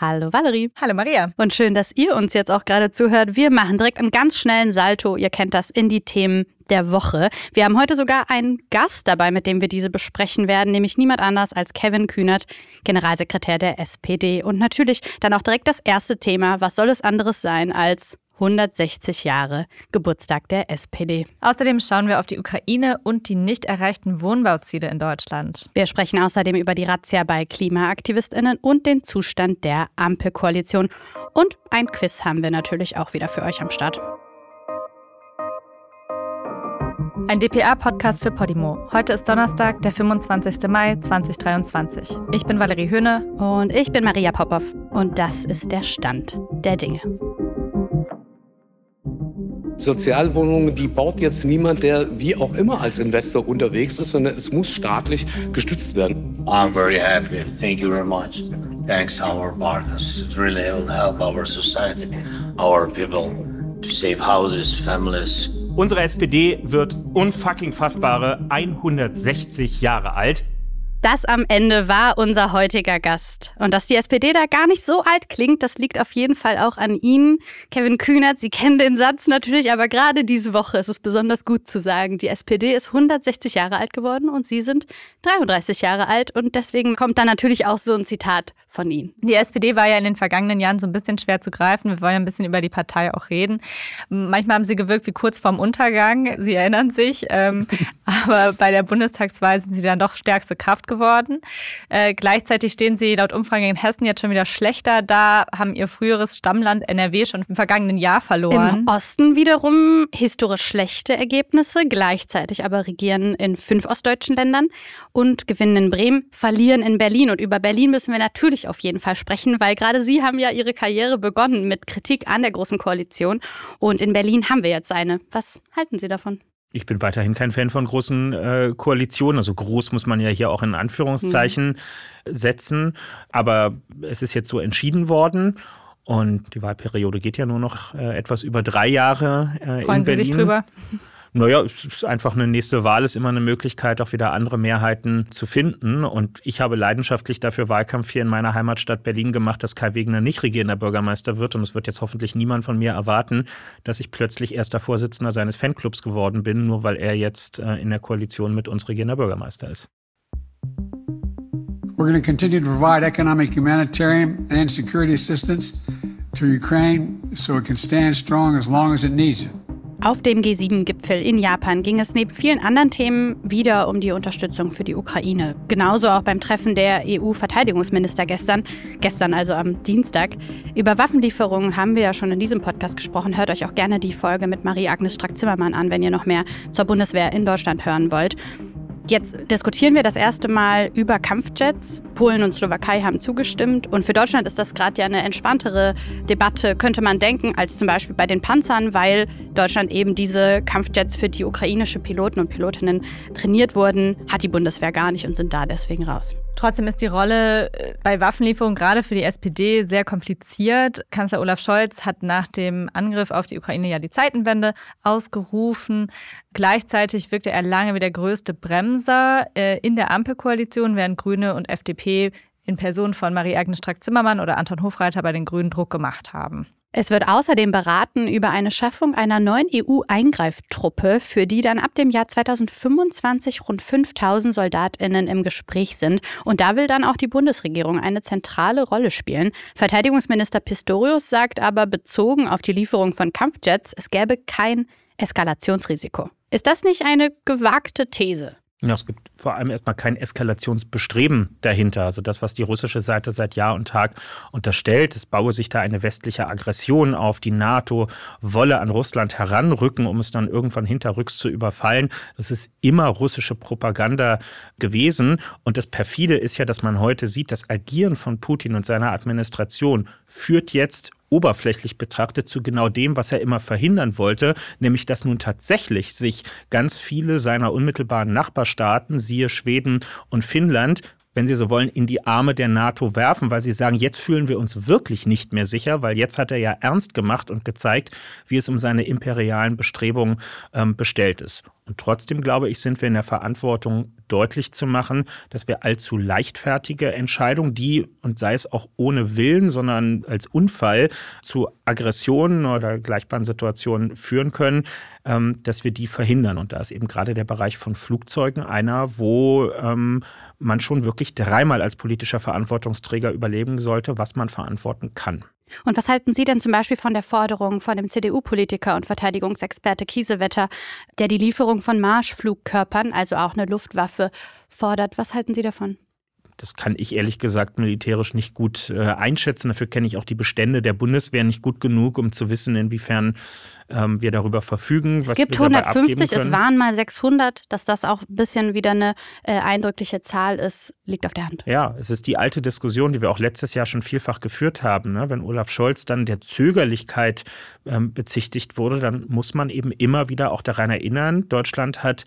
Hallo Valerie. Hallo Maria. Und schön, dass ihr uns jetzt auch gerade zuhört. Wir machen direkt einen ganz schnellen Salto, ihr kennt das, in die Themen der Woche. Wir haben heute sogar einen Gast dabei, mit dem wir diese besprechen werden, nämlich niemand anders als Kevin Kühnert, Generalsekretär der SPD. Und natürlich dann auch direkt das erste Thema. Was soll es anderes sein als 160 Jahre Geburtstag der SPD. Außerdem schauen wir auf die Ukraine und die nicht erreichten Wohnbauziele in Deutschland. Wir sprechen außerdem über die Razzia bei Klimaaktivistinnen und den Zustand der Ampelkoalition. Und ein Quiz haben wir natürlich auch wieder für euch am Start. Ein DPA-Podcast für Podimo. Heute ist Donnerstag, der 25. Mai 2023. Ich bin Valerie Höhne. Und ich bin Maria Popov. Und das ist der Stand der Dinge. Sozialwohnungen, die baut jetzt niemand, der wie auch immer als Investor unterwegs ist, sondern es muss staatlich gestützt werden. I'm very happy. Thank you very much. Thanks our partners. It really will help our society, our people to save houses, families. Unsere SPD wird unfucking fassbare 160 Jahre alt. Das am Ende war unser heutiger Gast. Und dass die SPD da gar nicht so alt klingt, das liegt auf jeden Fall auch an Ihnen. Kevin Kühnert, Sie kennen den Satz natürlich, aber gerade diese Woche ist es besonders gut zu sagen, die SPD ist 160 Jahre alt geworden und Sie sind 33 Jahre alt. Und deswegen kommt da natürlich auch so ein Zitat von Ihnen. Die SPD war ja in den vergangenen Jahren so ein bisschen schwer zu greifen. Wir wollen ja ein bisschen über die Partei auch reden. Manchmal haben sie gewirkt wie kurz vorm Untergang. Sie erinnern sich. Ähm, aber bei der Bundestagswahl sind sie dann doch stärkste Kraft geworden. Äh, gleichzeitig stehen sie laut Umfragen in Hessen jetzt schon wieder schlechter da, haben ihr früheres Stammland NRW schon im vergangenen Jahr verloren. Im Osten wiederum historisch schlechte Ergebnisse, gleichzeitig aber regieren in fünf ostdeutschen Ländern und gewinnen in Bremen, verlieren in Berlin. Und über Berlin müssen wir natürlich auf jeden Fall sprechen, weil gerade Sie haben ja Ihre Karriere begonnen mit Kritik an der Großen Koalition. Und in Berlin haben wir jetzt eine. Was halten Sie davon? Ich bin weiterhin kein Fan von großen äh, Koalitionen. Also groß muss man ja hier auch in Anführungszeichen mhm. setzen. Aber es ist jetzt so entschieden worden. Und die Wahlperiode geht ja nur noch äh, etwas über drei Jahre äh, Freuen in Berlin. Sie sich drüber? Naja, es ist einfach eine nächste Wahl, ist immer eine Möglichkeit, auch wieder andere Mehrheiten zu finden. Und ich habe leidenschaftlich dafür Wahlkampf hier in meiner Heimatstadt Berlin gemacht, dass Kai Wegener nicht regierender Bürgermeister wird. Und es wird jetzt hoffentlich niemand von mir erwarten, dass ich plötzlich erster Vorsitzender seines Fanclubs geworden bin, nur weil er jetzt äh, in der Koalition mit uns regierender Bürgermeister ist. We're going to continue to provide economic, humanitarian, and security assistance to Ukraine so it can stand strong as long as it needs it. Auf dem G7-Gipfel in Japan ging es neben vielen anderen Themen wieder um die Unterstützung für die Ukraine. Genauso auch beim Treffen der EU-Verteidigungsminister gestern, gestern also am Dienstag. Über Waffenlieferungen haben wir ja schon in diesem Podcast gesprochen. Hört euch auch gerne die Folge mit Marie-Agnes Strack-Zimmermann an, wenn ihr noch mehr zur Bundeswehr in Deutschland hören wollt. Jetzt diskutieren wir das erste Mal über Kampfjets. Polen und Slowakei haben zugestimmt. Und für Deutschland ist das gerade ja eine entspanntere Debatte, könnte man denken, als zum Beispiel bei den Panzern, weil Deutschland eben diese Kampfjets für die ukrainische Piloten und Pilotinnen trainiert wurden, hat die Bundeswehr gar nicht und sind da deswegen raus. Trotzdem ist die Rolle äh, bei Waffenlieferungen gerade für die SPD sehr kompliziert. Kanzler Olaf Scholz hat nach dem Angriff auf die Ukraine ja die Zeitenwende ausgerufen. Gleichzeitig wirkte er lange wie der größte Bremser äh, in der Ampelkoalition, während Grüne und FDP in Person von Marie-Agnes Strack-Zimmermann oder Anton Hofreiter bei den Grünen Druck gemacht haben. Es wird außerdem beraten über eine Schaffung einer neuen EU-Eingreiftruppe, für die dann ab dem Jahr 2025 rund 5000 Soldatinnen im Gespräch sind. Und da will dann auch die Bundesregierung eine zentrale Rolle spielen. Verteidigungsminister Pistorius sagt aber bezogen auf die Lieferung von Kampfjets, es gäbe kein Eskalationsrisiko. Ist das nicht eine gewagte These? Ja, es gibt vor allem erstmal kein Eskalationsbestreben dahinter. Also das, was die russische Seite seit Jahr und Tag unterstellt, es baue sich da eine westliche Aggression auf, die NATO wolle an Russland heranrücken, um es dann irgendwann hinterrücks zu überfallen. Das ist immer russische Propaganda gewesen. Und das perfide ist ja, dass man heute sieht, das Agieren von Putin und seiner Administration führt jetzt oberflächlich betrachtet zu genau dem, was er immer verhindern wollte, nämlich dass nun tatsächlich sich ganz viele seiner unmittelbaren Nachbarstaaten, siehe Schweden und Finnland, wenn Sie so wollen, in die Arme der NATO werfen, weil sie sagen, jetzt fühlen wir uns wirklich nicht mehr sicher, weil jetzt hat er ja ernst gemacht und gezeigt, wie es um seine imperialen Bestrebungen ähm, bestellt ist. Und trotzdem, glaube ich, sind wir in der Verantwortung, deutlich zu machen, dass wir allzu leichtfertige Entscheidungen, die, und sei es auch ohne Willen, sondern als Unfall zu Aggressionen oder gleichbaren Situationen führen können, ähm, dass wir die verhindern. Und da ist eben gerade der Bereich von Flugzeugen einer, wo ähm, man schon wirklich dreimal als politischer Verantwortungsträger überlegen sollte, was man verantworten kann. Und was halten Sie denn zum Beispiel von der Forderung von dem CDU-Politiker und Verteidigungsexperte Kiesewetter, der die Lieferung von Marschflugkörpern, also auch eine Luftwaffe, fordert? Was halten Sie davon? Das kann ich ehrlich gesagt militärisch nicht gut äh, einschätzen. Dafür kenne ich auch die Bestände der Bundeswehr nicht gut genug, um zu wissen, inwiefern ähm, wir darüber verfügen. Es gibt 150, es waren mal 600. Dass das auch ein bisschen wieder eine äh, eindrückliche Zahl ist, liegt auf der Hand. Ja, es ist die alte Diskussion, die wir auch letztes Jahr schon vielfach geführt haben. Ne? Wenn Olaf Scholz dann der Zögerlichkeit ähm, bezichtigt wurde, dann muss man eben immer wieder auch daran erinnern, Deutschland hat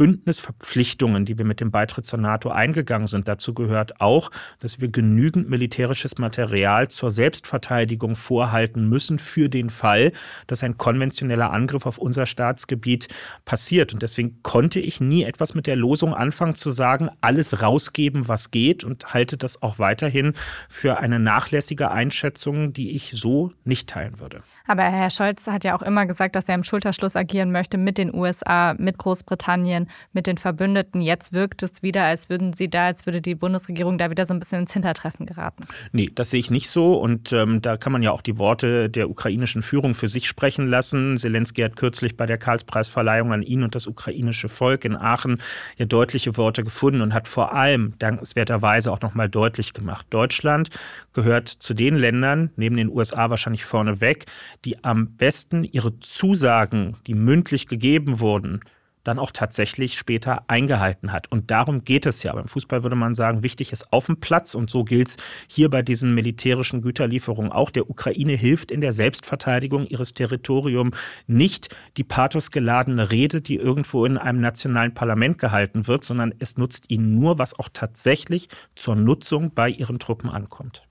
Bündnisverpflichtungen, die wir mit dem Beitritt zur NATO eingegangen sind. Dazu gehört auch, dass wir genügend militärisches Material zur Selbstverteidigung vorhalten müssen für den Fall, dass ein konventioneller Angriff auf unser Staatsgebiet passiert. Und deswegen konnte ich nie etwas mit der Losung anfangen zu sagen, alles rausgeben, was geht und halte das auch weiterhin für eine nachlässige Einschätzung, die ich so nicht teilen würde. Aber Herr Scholz hat ja auch immer gesagt, dass er im Schulterschluss agieren möchte mit den USA, mit Großbritannien, mit den Verbündeten. Jetzt wirkt es wieder, als würden Sie da, als würde die Bundesregierung da wieder so ein bisschen ins Hintertreffen geraten. Nee, das sehe ich nicht so. Und ähm, da kann man ja auch die Worte der ukrainischen Führung für sich sprechen lassen. Zelensky hat kürzlich bei der Karlspreisverleihung an ihn und das ukrainische Volk in Aachen ja deutliche Worte gefunden und hat vor allem dankenswerterweise auch nochmal deutlich gemacht. Deutschland gehört zu den Ländern, neben den USA wahrscheinlich vorneweg, die am besten ihre Zusagen, die mündlich gegeben wurden, dann auch tatsächlich später eingehalten hat. Und darum geht es ja. Beim Fußball würde man sagen, wichtig ist auf dem Platz. Und so gilt es hier bei diesen militärischen Güterlieferungen auch. Der Ukraine hilft in der Selbstverteidigung ihres Territoriums nicht die pathosgeladene Rede, die irgendwo in einem nationalen Parlament gehalten wird, sondern es nutzt ihnen nur, was auch tatsächlich zur Nutzung bei ihren Truppen ankommt.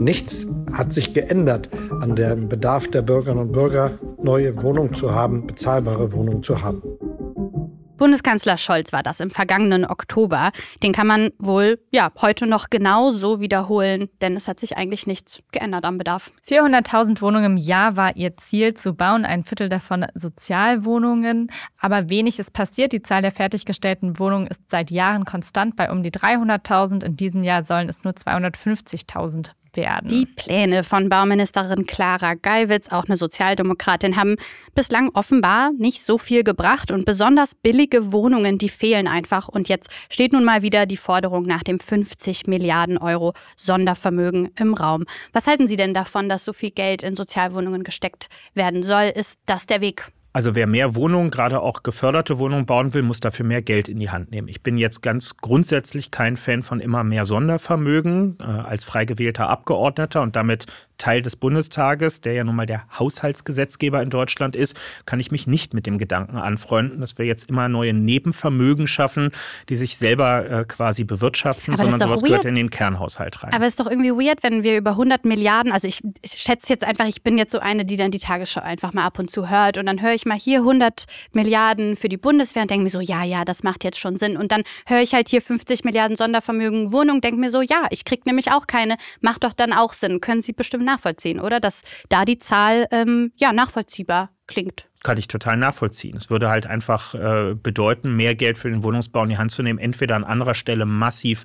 Nichts hat sich geändert an dem Bedarf der Bürgerinnen und Bürger, neue Wohnungen zu haben, bezahlbare Wohnungen zu haben. Bundeskanzler Scholz war das im vergangenen Oktober. Den kann man wohl ja heute noch genau so wiederholen, denn es hat sich eigentlich nichts geändert am Bedarf. 400.000 Wohnungen im Jahr war ihr Ziel zu bauen, ein Viertel davon Sozialwohnungen. Aber wenig ist passiert. Die Zahl der fertiggestellten Wohnungen ist seit Jahren konstant bei um die 300.000. In diesem Jahr sollen es nur 250.000 werden. Die Pläne von Bauministerin Clara Geiwitz, auch eine Sozialdemokratin, haben bislang offenbar nicht so viel gebracht und besonders billige Wohnungen, die fehlen einfach. Und jetzt steht nun mal wieder die Forderung nach dem 50 Milliarden Euro Sondervermögen im Raum. Was halten Sie denn davon, dass so viel Geld in Sozialwohnungen gesteckt werden soll? Ist das der Weg? Also wer mehr Wohnungen, gerade auch geförderte Wohnungen bauen will, muss dafür mehr Geld in die Hand nehmen. Ich bin jetzt ganz grundsätzlich kein Fan von immer mehr Sondervermögen äh, als frei gewählter Abgeordneter und damit Teil des Bundestages, der ja nun mal der Haushaltsgesetzgeber in Deutschland ist, kann ich mich nicht mit dem Gedanken anfreunden, dass wir jetzt immer neue Nebenvermögen schaffen, die sich selber äh, quasi bewirtschaften, Aber sondern sowas weird. gehört in den Kernhaushalt rein. Aber es ist doch irgendwie weird, wenn wir über 100 Milliarden, also ich, ich schätze jetzt einfach, ich bin jetzt so eine, die dann die Tagesschau einfach mal ab und zu hört und dann höre ich mal hier 100 Milliarden für die Bundeswehr und denke mir so, ja, ja, das macht jetzt schon Sinn. Und dann höre ich halt hier 50 Milliarden Sondervermögen Wohnung, denke mir so, ja, ich kriege nämlich auch keine, macht doch dann auch Sinn. Können Sie bestimmt nachvollziehen, oder? Dass da die Zahl ähm, ja nachvollziehbar klingt. Kann ich total nachvollziehen. Es würde halt einfach äh, bedeuten, mehr Geld für den Wohnungsbau in die Hand zu nehmen, entweder an anderer Stelle massiv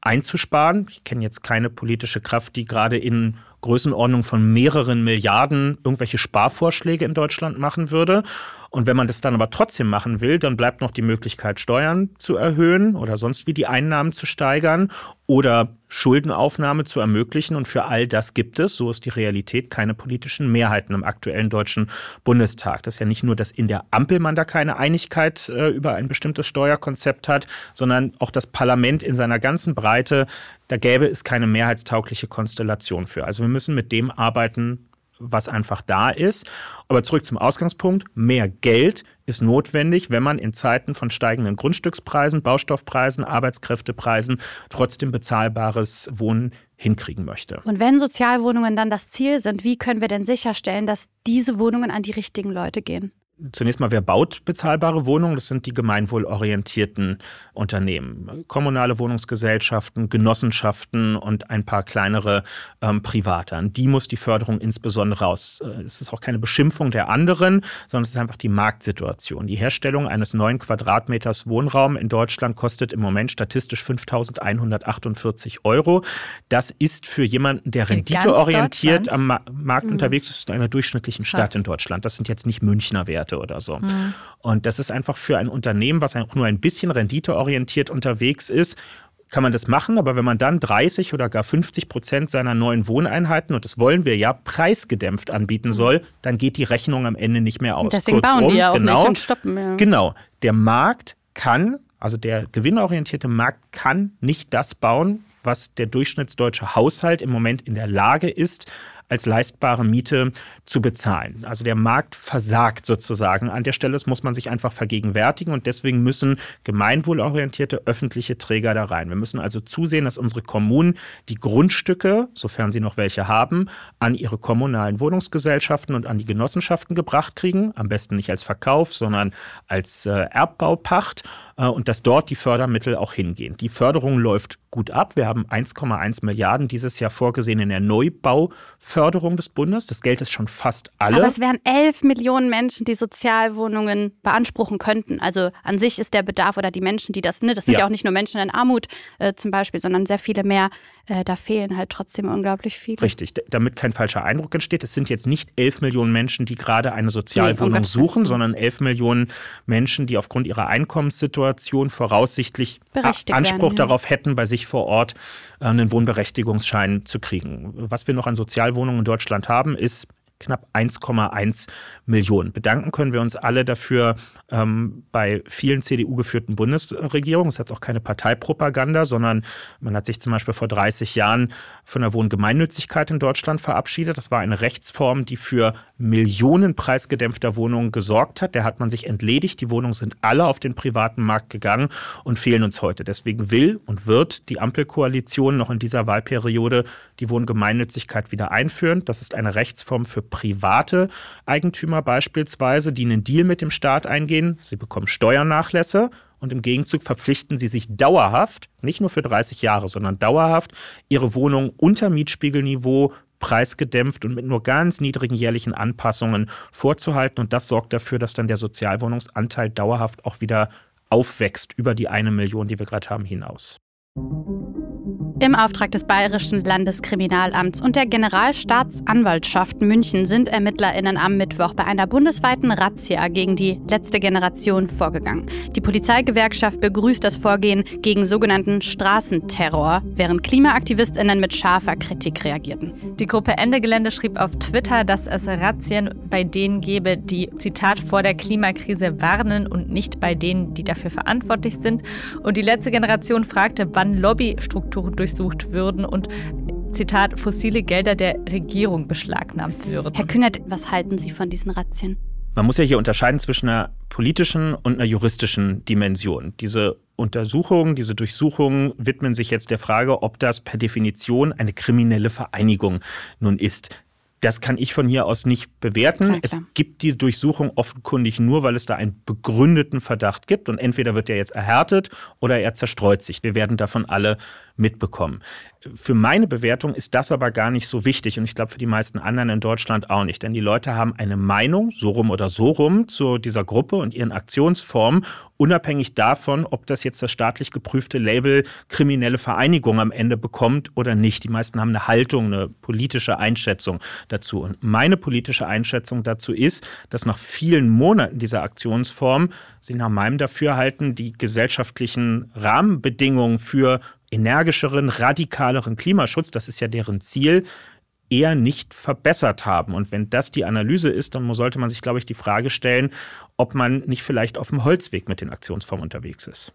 einzusparen. Ich kenne jetzt keine politische Kraft, die gerade in Größenordnung von mehreren Milliarden irgendwelche Sparvorschläge in Deutschland machen würde. Und wenn man das dann aber trotzdem machen will, dann bleibt noch die Möglichkeit, Steuern zu erhöhen oder sonst wie die Einnahmen zu steigern oder Schuldenaufnahme zu ermöglichen. Und für all das gibt es, so ist die Realität, keine politischen Mehrheiten im aktuellen Deutschen Bundestag. Das ist ja nicht nur, dass in der Ampel man da keine Einigkeit äh, über ein bestimmtes Steuerkonzept hat, sondern auch das Parlament in seiner ganzen Breite, da gäbe es keine mehrheitstaugliche Konstellation für. Also wir müssen mit dem arbeiten, was einfach da ist. Aber zurück zum Ausgangspunkt. Mehr Geld ist notwendig, wenn man in Zeiten von steigenden Grundstückspreisen, Baustoffpreisen, Arbeitskräftepreisen trotzdem bezahlbares Wohnen hinkriegen möchte. Und wenn Sozialwohnungen dann das Ziel sind, wie können wir denn sicherstellen, dass diese Wohnungen an die richtigen Leute gehen? Zunächst mal, wer baut bezahlbare Wohnungen? Das sind die gemeinwohlorientierten Unternehmen. Kommunale Wohnungsgesellschaften, Genossenschaften und ein paar kleinere ähm, Private. An die muss die Förderung insbesondere raus. Äh, es ist auch keine Beschimpfung der anderen, sondern es ist einfach die Marktsituation. Die Herstellung eines neuen Quadratmeters Wohnraum in Deutschland kostet im Moment statistisch 5.148 Euro. Das ist für jemanden, der renditeorientiert am Ma Markt mhm. unterwegs ist, in einer durchschnittlichen Stadt Krass. in Deutschland. Das sind jetzt nicht Münchner Werte. Werte oder so. Mhm. Und das ist einfach für ein Unternehmen, was auch nur ein bisschen renditeorientiert unterwegs ist, kann man das machen, aber wenn man dann 30 oder gar 50 Prozent seiner neuen Wohneinheiten, und das wollen wir ja, preisgedämpft anbieten soll, dann geht die Rechnung am Ende nicht mehr aus. Deswegen Kurzum, bauen die ja auch genau, nicht und stoppen. Ja. Genau. Der Markt kann, also der gewinnorientierte Markt kann nicht das bauen, was der durchschnittsdeutsche Haushalt im Moment in der Lage ist, als leistbare Miete zu bezahlen. Also der Markt versagt sozusagen an der Stelle. Das muss man sich einfach vergegenwärtigen und deswegen müssen gemeinwohlorientierte öffentliche Träger da rein. Wir müssen also zusehen, dass unsere Kommunen die Grundstücke, sofern sie noch welche haben, an ihre kommunalen Wohnungsgesellschaften und an die Genossenschaften gebracht kriegen. Am besten nicht als Verkauf, sondern als äh, Erbbaupacht äh, und dass dort die Fördermittel auch hingehen. Die Förderung läuft gut ab. Wir haben 1,1 Milliarden dieses Jahr vorgesehen in der Neubauförderung des Bundes. Das Geld ist schon fast alle. Aber es wären 11 Millionen Menschen, die Sozialwohnungen beanspruchen könnten. Also an sich ist der Bedarf oder die Menschen, die das, ne, das sind ja, ja auch nicht nur Menschen in Armut äh, zum Beispiel, sondern sehr viele mehr. Äh, da fehlen halt trotzdem unglaublich viele. Richtig, damit kein falscher Eindruck entsteht. Es sind jetzt nicht 11 Millionen Menschen, die gerade eine Sozialwohnung nee, suchen, sondern 11 Millionen Menschen, die aufgrund ihrer Einkommenssituation voraussichtlich Anspruch werden, ja. darauf hätten, bei sich sich vor Ort äh, einen Wohnberechtigungsschein zu kriegen. Was wir noch an Sozialwohnungen in Deutschland haben, ist knapp 1,1 Millionen. Bedanken können wir uns alle dafür ähm, bei vielen CDU-geführten Bundesregierungen. Es hat auch keine Parteipropaganda, sondern man hat sich zum Beispiel vor 30 Jahren von der Wohngemeinnützigkeit in Deutschland verabschiedet. Das war eine Rechtsform, die für Millionen preisgedämpfter Wohnungen gesorgt hat. Der hat man sich entledigt. Die Wohnungen sind alle auf den privaten Markt gegangen und fehlen uns heute. Deswegen will und wird die Ampelkoalition noch in dieser Wahlperiode die Wohngemeinnützigkeit wieder einführen. Das ist eine Rechtsform für private Eigentümer beispielsweise, die einen Deal mit dem Staat eingehen. Sie bekommen Steuernachlässe und im Gegenzug verpflichten sie sich dauerhaft, nicht nur für 30 Jahre, sondern dauerhaft, ihre Wohnung unter Mietspiegelniveau preisgedämpft und mit nur ganz niedrigen jährlichen Anpassungen vorzuhalten. Und das sorgt dafür, dass dann der Sozialwohnungsanteil dauerhaft auch wieder aufwächst über die eine Million, die wir gerade haben, hinaus. Im Auftrag des Bayerischen Landeskriminalamts und der Generalstaatsanwaltschaft München sind ErmittlerInnen am Mittwoch bei einer bundesweiten Razzia gegen die letzte Generation vorgegangen. Die Polizeigewerkschaft begrüßt das Vorgehen gegen sogenannten Straßenterror, während KlimaaktivistInnen mit scharfer Kritik reagierten. Die Gruppe Ende Gelände schrieb auf Twitter, dass es Razzien bei denen gebe, die, Zitat, vor der Klimakrise warnen und nicht bei denen, die dafür verantwortlich sind. Und die letzte Generation fragte, wann Lobbystrukturen durch durchsucht würden und Zitat, fossile Gelder der Regierung beschlagnahmt würden. Herr Kühnert, was halten Sie von diesen Razzien? Man muss ja hier unterscheiden zwischen einer politischen und einer juristischen Dimension. Diese Untersuchungen, diese Durchsuchungen widmen sich jetzt der Frage, ob das per Definition eine kriminelle Vereinigung nun ist. Das kann ich von hier aus nicht bewerten. Ja, es gibt die Durchsuchung offenkundig nur, weil es da einen begründeten Verdacht gibt. Und entweder wird er jetzt erhärtet oder er zerstreut sich. Wir werden davon alle mitbekommen. Für meine Bewertung ist das aber gar nicht so wichtig und ich glaube für die meisten anderen in Deutschland auch nicht, denn die Leute haben eine Meinung, so rum oder so rum, zu dieser Gruppe und ihren Aktionsformen, unabhängig davon, ob das jetzt das staatlich geprüfte Label kriminelle Vereinigung am Ende bekommt oder nicht. Die meisten haben eine Haltung, eine politische Einschätzung dazu. Und meine politische Einschätzung dazu ist, dass nach vielen Monaten dieser Aktionsform sie nach meinem Dafürhalten die gesellschaftlichen Rahmenbedingungen für energischeren, radikaleren Klimaschutz, das ist ja deren Ziel, eher nicht verbessert haben. Und wenn das die Analyse ist, dann sollte man sich, glaube ich, die Frage stellen, ob man nicht vielleicht auf dem Holzweg mit den Aktionsformen unterwegs ist.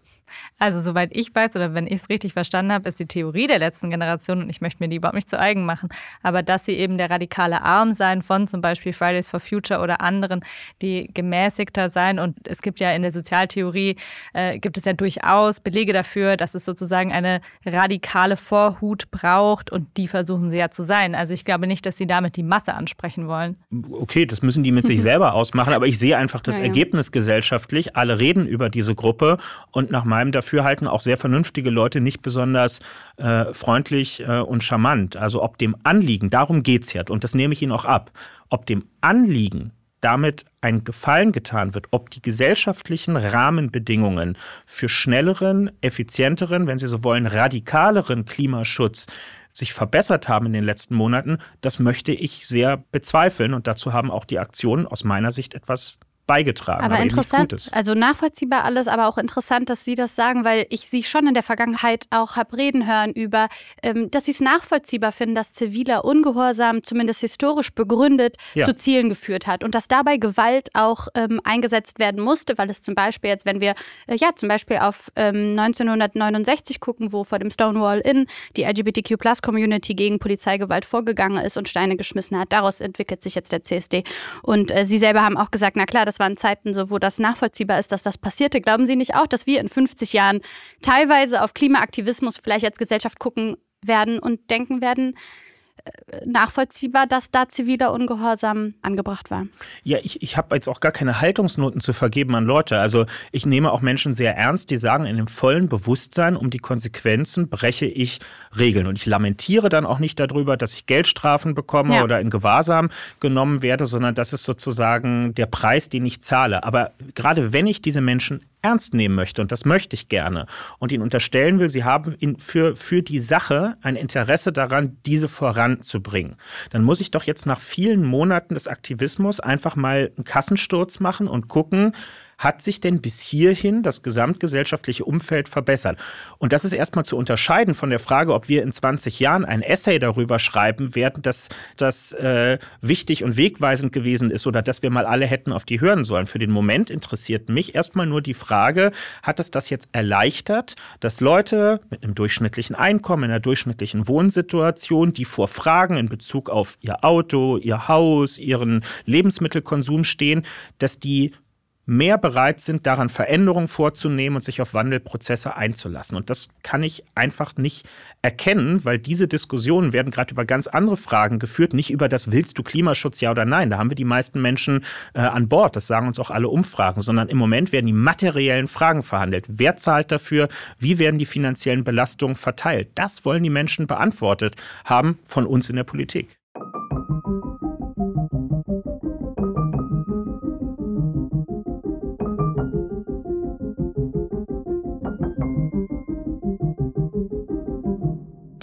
Also soweit ich weiß oder wenn ich es richtig verstanden habe, ist die Theorie der letzten Generation, und ich möchte mir die überhaupt nicht zu eigen machen, aber dass sie eben der radikale Arm sein von zum Beispiel Fridays for Future oder anderen, die gemäßigter sein. Und es gibt ja in der Sozialtheorie, äh, gibt es ja durchaus Belege dafür, dass es sozusagen eine radikale Vorhut braucht und die versuchen sie ja zu sein. Also ich glaube nicht, dass sie damit die Masse ansprechen wollen. Okay, das müssen die mit sich selber ausmachen, aber ich sehe einfach das ja, ja. Ergebnis gesellschaftlich. Alle reden über diese Gruppe und nach meinem Dafürhalten auch sehr vernünftige Leute nicht besonders äh, freundlich äh, und charmant. Also ob dem Anliegen, darum geht es ja, und das nehme ich Ihnen auch ab, ob dem Anliegen damit ein Gefallen getan wird, ob die gesellschaftlichen Rahmenbedingungen für schnelleren, effizienteren, wenn Sie so wollen, radikaleren Klimaschutz sich verbessert haben in den letzten Monaten, das möchte ich sehr bezweifeln. Und dazu haben auch die Aktionen aus meiner Sicht etwas beigetragen. Aber, aber interessant, also nachvollziehbar alles, aber auch interessant, dass Sie das sagen, weil ich Sie schon in der Vergangenheit auch habe reden hören über, ähm, dass Sie es nachvollziehbar finden, dass ziviler Ungehorsam zumindest historisch begründet ja. zu Zielen geführt hat und dass dabei Gewalt auch ähm, eingesetzt werden musste, weil es zum Beispiel jetzt, wenn wir äh, ja zum Beispiel auf ähm, 1969 gucken, wo vor dem Stonewall Inn die LGBTQ-Plus-Community gegen Polizeigewalt vorgegangen ist und Steine geschmissen hat, daraus entwickelt sich jetzt der CSD. Und äh, Sie selber haben auch gesagt, na klar, das das waren Zeiten, so, wo das nachvollziehbar ist, dass das passierte. Glauben Sie nicht auch, dass wir in 50 Jahren teilweise auf Klimaaktivismus vielleicht als Gesellschaft gucken werden und denken werden, nachvollziehbar, dass da ziviler Ungehorsam angebracht war. Ja, ich, ich habe jetzt auch gar keine Haltungsnoten zu vergeben an Leute. Also ich nehme auch Menschen sehr ernst, die sagen, in dem vollen Bewusstsein um die Konsequenzen breche ich Regeln. Und ich lamentiere dann auch nicht darüber, dass ich Geldstrafen bekomme ja. oder in Gewahrsam genommen werde, sondern das ist sozusagen der Preis, den ich zahle. Aber gerade wenn ich diese Menschen ernst nehmen möchte, und das möchte ich gerne, und ihnen unterstellen will, sie haben für, für die Sache ein Interesse daran, diese voranzubringen, dann muss ich doch jetzt nach vielen Monaten des Aktivismus einfach mal einen Kassensturz machen und gucken, hat sich denn bis hierhin das gesamtgesellschaftliche Umfeld verbessert? Und das ist erstmal zu unterscheiden von der Frage, ob wir in 20 Jahren ein Essay darüber schreiben werden, dass das äh, wichtig und wegweisend gewesen ist oder dass wir mal alle hätten auf die hören sollen. Für den Moment interessiert mich erstmal nur die Frage, hat es das jetzt erleichtert, dass Leute mit einem durchschnittlichen Einkommen, in einer durchschnittlichen Wohnsituation, die vor Fragen in Bezug auf ihr Auto, ihr Haus, ihren Lebensmittelkonsum stehen, dass die mehr bereit sind, daran Veränderungen vorzunehmen und sich auf Wandelprozesse einzulassen. Und das kann ich einfach nicht erkennen, weil diese Diskussionen werden gerade über ganz andere Fragen geführt, nicht über das willst du Klimaschutz ja oder nein. Da haben wir die meisten Menschen äh, an Bord, das sagen uns auch alle Umfragen, sondern im Moment werden die materiellen Fragen verhandelt. Wer zahlt dafür? Wie werden die finanziellen Belastungen verteilt? Das wollen die Menschen beantwortet haben von uns in der Politik.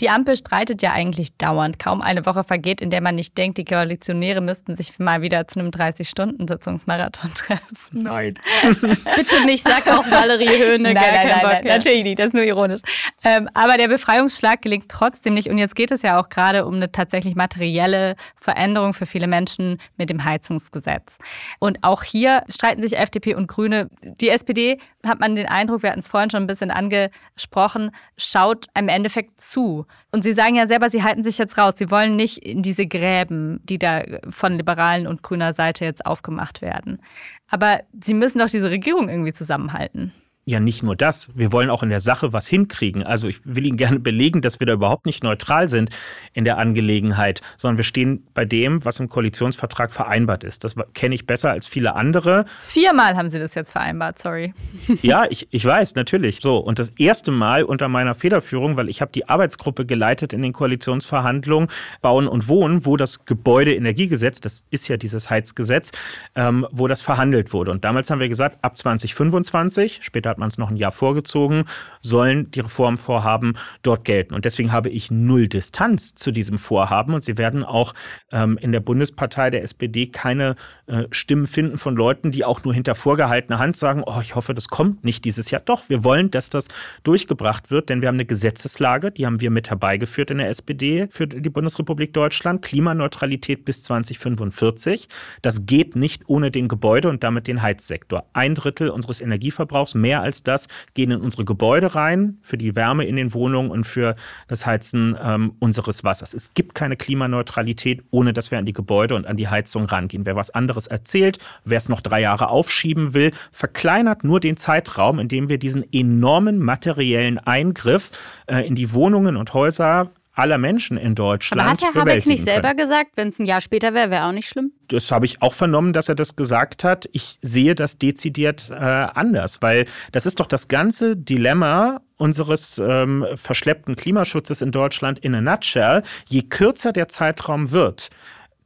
Die Ampel streitet ja eigentlich dauernd. Kaum eine Woche vergeht, in der man nicht denkt, die Koalitionäre müssten sich mal wieder zu einem 30-Stunden-Sitzungsmarathon treffen. Nein. Bitte nicht, sag auch Valerie Höhne. Nein, nein, nein, nein, natürlich nicht, das ist nur ironisch. Ähm, aber der Befreiungsschlag gelingt trotzdem nicht. Und jetzt geht es ja auch gerade um eine tatsächlich materielle Veränderung für viele Menschen mit dem Heizungsgesetz. Und auch hier streiten sich FDP und Grüne. Die SPD, hat man den Eindruck, wir hatten es vorhin schon ein bisschen angesprochen, schaut im Endeffekt zu. Und Sie sagen ja selber, Sie halten sich jetzt raus. Sie wollen nicht in diese Gräben, die da von liberalen und grüner Seite jetzt aufgemacht werden. Aber Sie müssen doch diese Regierung irgendwie zusammenhalten. Ja, nicht nur das. Wir wollen auch in der Sache was hinkriegen. Also ich will Ihnen gerne belegen, dass wir da überhaupt nicht neutral sind in der Angelegenheit, sondern wir stehen bei dem, was im Koalitionsvertrag vereinbart ist. Das kenne ich besser als viele andere. Viermal haben Sie das jetzt vereinbart, sorry. Ja, ich, ich weiß, natürlich. So, und das erste Mal unter meiner Federführung, weil ich habe die Arbeitsgruppe geleitet in den Koalitionsverhandlungen Bauen und Wohnen, wo das Gebäudeenergiegesetz, das ist ja dieses Heizgesetz, ähm, wo das verhandelt wurde. Und damals haben wir gesagt, ab 2025, später hat man es noch ein Jahr vorgezogen, sollen die Reformvorhaben dort gelten. Und deswegen habe ich null Distanz zu diesem Vorhaben. Und Sie werden auch ähm, in der Bundespartei der SPD keine äh, Stimmen finden von Leuten, die auch nur hinter vorgehaltener Hand sagen, oh, ich hoffe, das kommt nicht dieses Jahr. Doch, wir wollen, dass das durchgebracht wird, denn wir haben eine Gesetzeslage, die haben wir mit herbeigeführt in der SPD für die Bundesrepublik Deutschland, Klimaneutralität bis 2045. Das geht nicht ohne den Gebäude- und damit den Heizsektor. Ein Drittel unseres Energieverbrauchs, mehr als das, gehen in unsere Gebäude rein, für die Wärme in den Wohnungen und für das Heizen ähm, unseres Wassers. Es gibt keine Klimaneutralität, ohne dass wir an die Gebäude und an die Heizung rangehen. Wer was anderes erzählt, wer es noch drei Jahre aufschieben will, verkleinert nur den Zeitraum, in dem wir diesen enormen materiellen Eingriff äh, in die Wohnungen und Häuser aller Menschen in Deutschland. Aber hat Herr Habeck nicht selber können. gesagt, wenn es ein Jahr später wäre, wäre auch nicht schlimm? Das habe ich auch vernommen, dass er das gesagt hat. Ich sehe das dezidiert äh, anders, weil das ist doch das ganze Dilemma unseres ähm, verschleppten Klimaschutzes in Deutschland in a nutshell. Je kürzer der Zeitraum wird,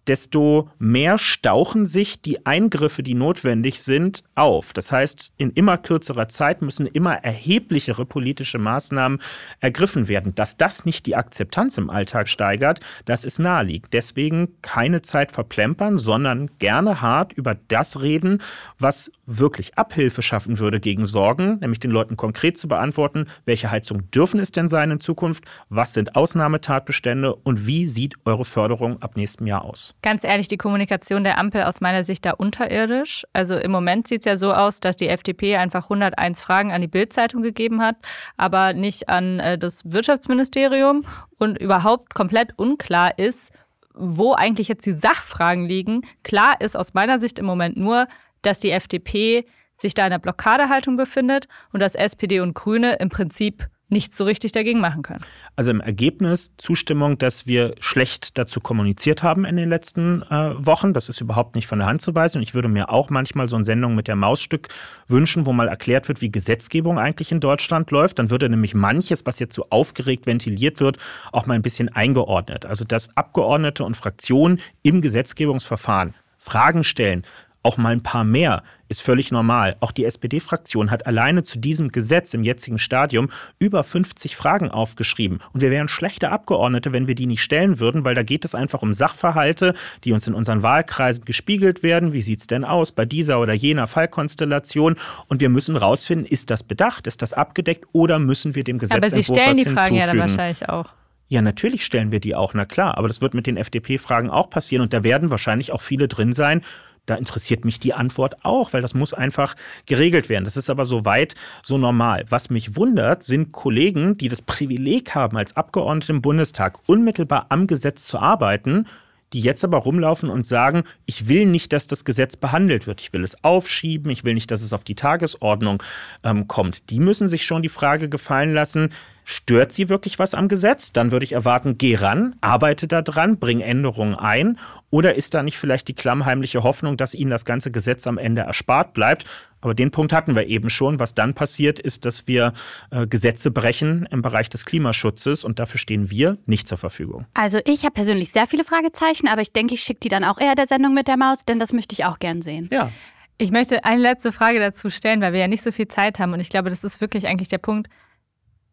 desto mehr stauchen sich die Eingriffe, die notwendig sind, auf. Das heißt, in immer kürzerer Zeit müssen immer erheblichere politische Maßnahmen ergriffen werden. Dass das nicht die Akzeptanz im Alltag steigert, das ist naheliegend. Deswegen keine Zeit verplempern, sondern gerne hart über das reden, was wirklich Abhilfe schaffen würde gegen Sorgen, nämlich den Leuten konkret zu beantworten, welche Heizung dürfen es denn sein in Zukunft, was sind Ausnahmetatbestände und wie sieht eure Förderung ab nächstem Jahr aus. Ganz ehrlich, die Kommunikation der Ampel aus meiner Sicht da unterirdisch. Also im Moment sieht es ja so aus, dass die FDP einfach 101 Fragen an die Bildzeitung gegeben hat, aber nicht an äh, das Wirtschaftsministerium und überhaupt komplett unklar ist, wo eigentlich jetzt die Sachfragen liegen. Klar ist aus meiner Sicht im Moment nur, dass die FDP sich da in einer Blockadehaltung befindet und dass SPD und Grüne im Prinzip nichts so richtig dagegen machen können. Also im Ergebnis Zustimmung, dass wir schlecht dazu kommuniziert haben in den letzten äh, Wochen. Das ist überhaupt nicht von der Hand zu weisen. Und ich würde mir auch manchmal so eine Sendung mit der Mausstück wünschen, wo mal erklärt wird, wie Gesetzgebung eigentlich in Deutschland läuft. Dann würde nämlich manches, was jetzt so aufgeregt ventiliert wird, auch mal ein bisschen eingeordnet. Also dass Abgeordnete und Fraktionen im Gesetzgebungsverfahren Fragen stellen, auch mal ein paar mehr ist völlig normal. Auch die SPD-Fraktion hat alleine zu diesem Gesetz im jetzigen Stadium über 50 Fragen aufgeschrieben. Und wir wären schlechte Abgeordnete, wenn wir die nicht stellen würden, weil da geht es einfach um Sachverhalte, die uns in unseren Wahlkreisen gespiegelt werden. Wie sieht es denn aus bei dieser oder jener Fallkonstellation? Und wir müssen rausfinden, ist das bedacht, ist das abgedeckt oder müssen wir dem Gesetzentwurf Aber Sie stellen die Fragen ja dann wahrscheinlich auch. Ja, natürlich stellen wir die auch, na klar. Aber das wird mit den FDP-Fragen auch passieren und da werden wahrscheinlich auch viele drin sein, da interessiert mich die Antwort auch, weil das muss einfach geregelt werden. Das ist aber so weit so normal. Was mich wundert, sind Kollegen, die das Privileg haben, als Abgeordnete im Bundestag unmittelbar am Gesetz zu arbeiten, die jetzt aber rumlaufen und sagen, ich will nicht, dass das Gesetz behandelt wird. Ich will es aufschieben, ich will nicht, dass es auf die Tagesordnung ähm, kommt. Die müssen sich schon die Frage gefallen lassen, Stört sie wirklich was am Gesetz? Dann würde ich erwarten, geh ran, arbeite da dran, bring Änderungen ein. Oder ist da nicht vielleicht die klammheimliche Hoffnung, dass ihnen das ganze Gesetz am Ende erspart bleibt? Aber den Punkt hatten wir eben schon. Was dann passiert, ist, dass wir äh, Gesetze brechen im Bereich des Klimaschutzes und dafür stehen wir nicht zur Verfügung. Also ich habe persönlich sehr viele Fragezeichen, aber ich denke, ich schicke die dann auch eher der Sendung mit der Maus, denn das möchte ich auch gern sehen. Ja. Ich möchte eine letzte Frage dazu stellen, weil wir ja nicht so viel Zeit haben und ich glaube, das ist wirklich eigentlich der Punkt.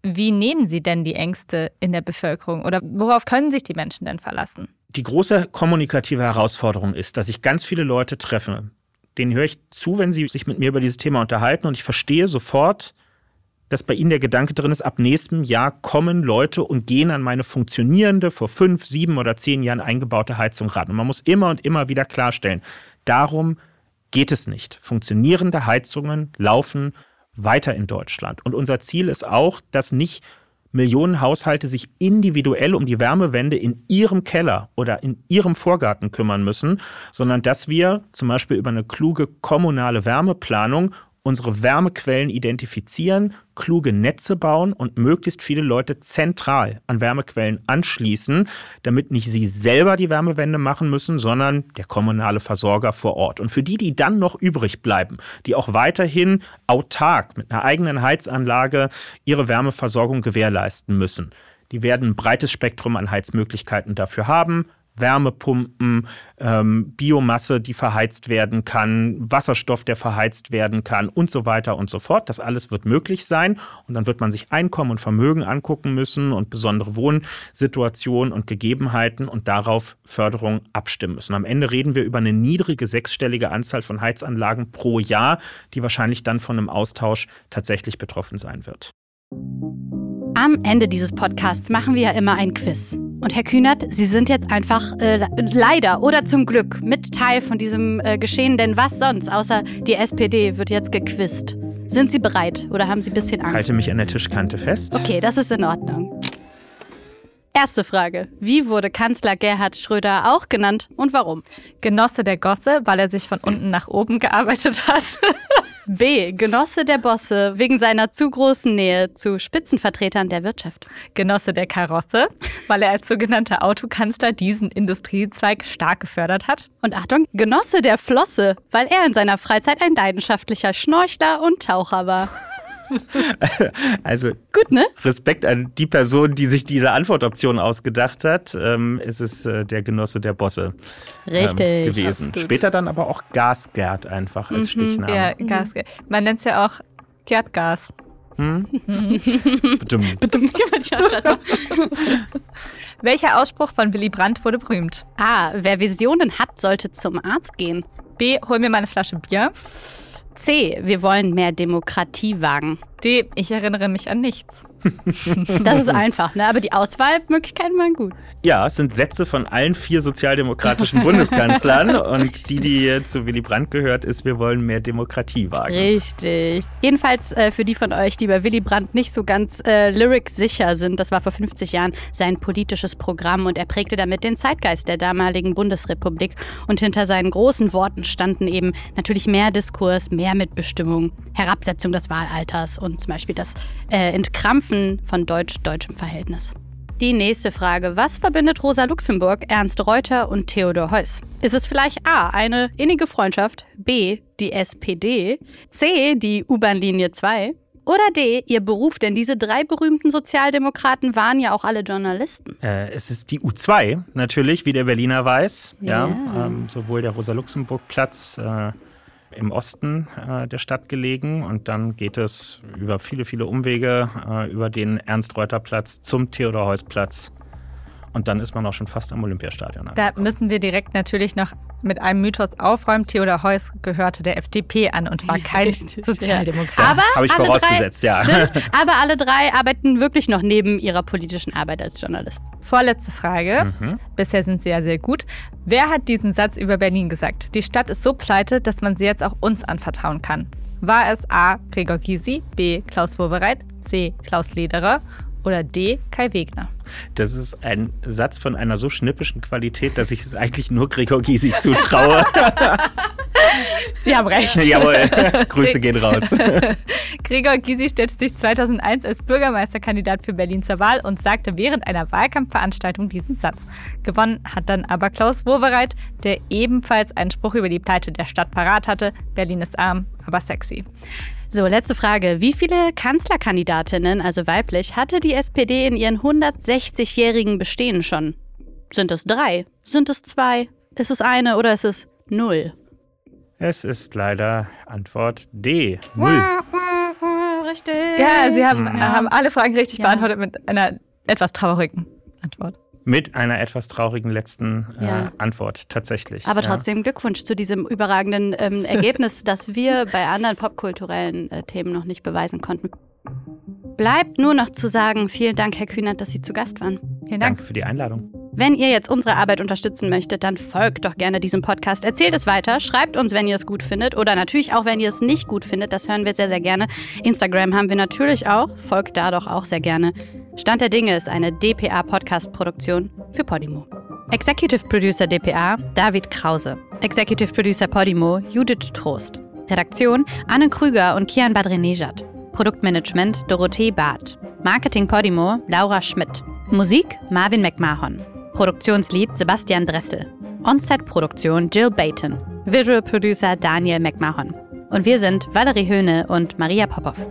Wie nehmen Sie denn die Ängste in der Bevölkerung oder worauf können sich die Menschen denn verlassen? Die große kommunikative Herausforderung ist, dass ich ganz viele Leute treffe. Denen höre ich zu, wenn sie sich mit mir über dieses Thema unterhalten und ich verstehe sofort, dass bei ihnen der Gedanke drin ist, ab nächstem Jahr kommen Leute und gehen an meine funktionierende, vor fünf, sieben oder zehn Jahren eingebaute Heizung ran. Und man muss immer und immer wieder klarstellen, darum geht es nicht. Funktionierende Heizungen laufen weiter in Deutschland. Und unser Ziel ist auch, dass nicht Millionen Haushalte sich individuell um die Wärmewende in ihrem Keller oder in ihrem Vorgarten kümmern müssen, sondern dass wir zum Beispiel über eine kluge kommunale Wärmeplanung unsere Wärmequellen identifizieren, kluge Netze bauen und möglichst viele Leute zentral an Wärmequellen anschließen, damit nicht sie selber die Wärmewende machen müssen, sondern der kommunale Versorger vor Ort. Und für die, die dann noch übrig bleiben, die auch weiterhin autark mit einer eigenen Heizanlage ihre Wärmeversorgung gewährleisten müssen, die werden ein breites Spektrum an Heizmöglichkeiten dafür haben. Wärmepumpen, ähm, Biomasse, die verheizt werden kann, Wasserstoff, der verheizt werden kann und so weiter und so fort. Das alles wird möglich sein und dann wird man sich Einkommen und Vermögen angucken müssen und besondere Wohnsituationen und Gegebenheiten und darauf Förderung abstimmen müssen. Am Ende reden wir über eine niedrige sechsstellige Anzahl von Heizanlagen pro Jahr, die wahrscheinlich dann von einem Austausch tatsächlich betroffen sein wird. Am Ende dieses Podcasts machen wir ja immer ein Quiz. Und Herr Kühnert, Sie sind jetzt einfach äh, leider oder zum Glück mit Teil von diesem äh, Geschehen, denn was sonst, außer die SPD wird jetzt gequizt. Sind Sie bereit oder haben Sie ein bisschen Angst? Halte mich an der Tischkante fest. Okay, das ist in Ordnung. Erste Frage. Wie wurde Kanzler Gerhard Schröder auch genannt und warum? Genosse der Gosse, weil er sich von unten nach oben gearbeitet hat. B. Genosse der Bosse wegen seiner zu großen Nähe zu Spitzenvertretern der Wirtschaft. Genosse der Karosse, weil er als sogenannter Autokanzler diesen Industriezweig stark gefördert hat. Und Achtung, Genosse der Flosse, weil er in seiner Freizeit ein leidenschaftlicher Schnorchler und Taucher war. Also Gut, ne? Respekt an die Person, die sich diese Antwortoption ausgedacht hat. Ähm, es ist äh, der Genosse der Bosse Richtig. ähm, gewesen. Später dann aber auch Gasgerd einfach als Stichname. Ja, Gas. Man nennt es ja auch Gerdgas. Bedummt. Welcher Ausspruch von Willy Brandt wurde berühmt? A. Wer Visionen hat, sollte zum Arzt gehen. B. Hol mir mal eine Flasche Bier. C. Wir wollen mehr Demokratie wagen. D. Ich erinnere mich an nichts. Das ist einfach, ne? Aber die Auswahlmöglichkeiten waren gut. Ja, es sind Sätze von allen vier sozialdemokratischen Bundeskanzlern und die, die zu Willy Brandt gehört, ist, wir wollen mehr Demokratie wagen. Richtig. Jedenfalls äh, für die von euch, die bei Willy Brandt nicht so ganz äh, lyric-sicher sind, das war vor 50 Jahren sein politisches Programm und er prägte damit den Zeitgeist der damaligen Bundesrepublik. Und hinter seinen großen Worten standen eben natürlich mehr Diskurs, mehr Mitbestimmung, Herabsetzung des Wahlalters und zum Beispiel das äh, Entkrampfen von deutsch-deutschem Verhältnis. Die nächste Frage. Was verbindet Rosa Luxemburg, Ernst Reuter und Theodor Heuss? Ist es vielleicht A. eine innige Freundschaft, B. die SPD, C. die U-Bahn-Linie 2 oder D. ihr Beruf? Denn diese drei berühmten Sozialdemokraten waren ja auch alle Journalisten. Äh, es ist die U2 natürlich, wie der Berliner weiß. Ja. Ja. ähm, sowohl der Rosa-Luxemburg-Platz äh, im Osten äh, der Stadt gelegen und dann geht es über viele, viele Umwege äh, über den Ernst-Reuter-Platz zum Theodor-Heuss-Platz. Und dann ist man auch schon fast am Olympiastadion. Da angekommen. müssen wir direkt natürlich noch mit einem Mythos aufräumen. Theodor Heuss gehörte der FDP an und war kein Richtig, Sozialdemokrat. Das Aber habe ich alle vorausgesetzt, drei, ja. Stimmt, aber alle drei arbeiten wirklich noch neben ihrer politischen Arbeit als Journalisten. Vorletzte Frage. Mhm. Bisher sind Sie ja sehr gut. Wer hat diesen Satz über Berlin gesagt? Die Stadt ist so pleite, dass man sie jetzt auch uns anvertrauen kann. War es A. Gregor Gysi, B. Klaus Wowereit, C. Klaus Lederer oder D. Kai Wegner? Das ist ein Satz von einer so schnippischen Qualität, dass ich es eigentlich nur Gregor Gysi zutraue. Sie haben recht. Jawohl, Grüße gehen raus. Gregor Gysi stellte sich 2001 als Bürgermeisterkandidat für Berlin zur Wahl und sagte während einer Wahlkampfveranstaltung diesen Satz. Gewonnen hat dann aber Klaus Wowereit, der ebenfalls einen Spruch über die Pleite der Stadt parat hatte. Berlin ist arm, aber sexy. So, letzte Frage. Wie viele Kanzlerkandidatinnen, also weiblich, hatte die SPD in ihren 160-jährigen Bestehen schon? Sind es drei? Sind es zwei? Ist es eine oder ist es null? Es ist leider Antwort D. Null. Richtig. Ja, Sie haben, haben alle Fragen richtig Ja. beantwortet mit einer etwas traurigen Antwort. Mit einer etwas traurigen letzten äh, Ja. Antwort, tatsächlich. Aber ja. trotzdem Glückwunsch zu diesem überragenden ähm, Ergebnis, das wir bei anderen popkulturellen äh, Themen noch nicht beweisen konnten. Bleibt nur noch zu sagen, vielen Dank, Herr Kühnert, dass Sie zu Gast waren. Vielen Dank. Danke für die Einladung. Wenn ihr jetzt unsere Arbeit unterstützen möchtet, dann folgt doch gerne diesem Podcast. Erzählt es weiter, schreibt uns, wenn ihr es gut findet oder natürlich auch, wenn ihr es nicht gut findet. Das hören wir sehr, sehr gerne. Instagram haben wir natürlich auch. Folgt da doch auch sehr gerne. Stand der Dinge ist eine DPA-Podcast-Produktion für Podimo. Executive Producer DPA David Krause. Executive Producer Podimo Judith Trost. Redaktion Anne Krüger und Kian Badrenejad. Produktmanagement Dorothee Barth. Marketing Podimo Laura Schmidt. Musik Marvin McMahon. Produktionslied Sebastian Dressel. On-Set-Produktion Jill Bayton. Visual Producer Daniel McMahon. Und wir sind Valerie Höhne und Maria Popov.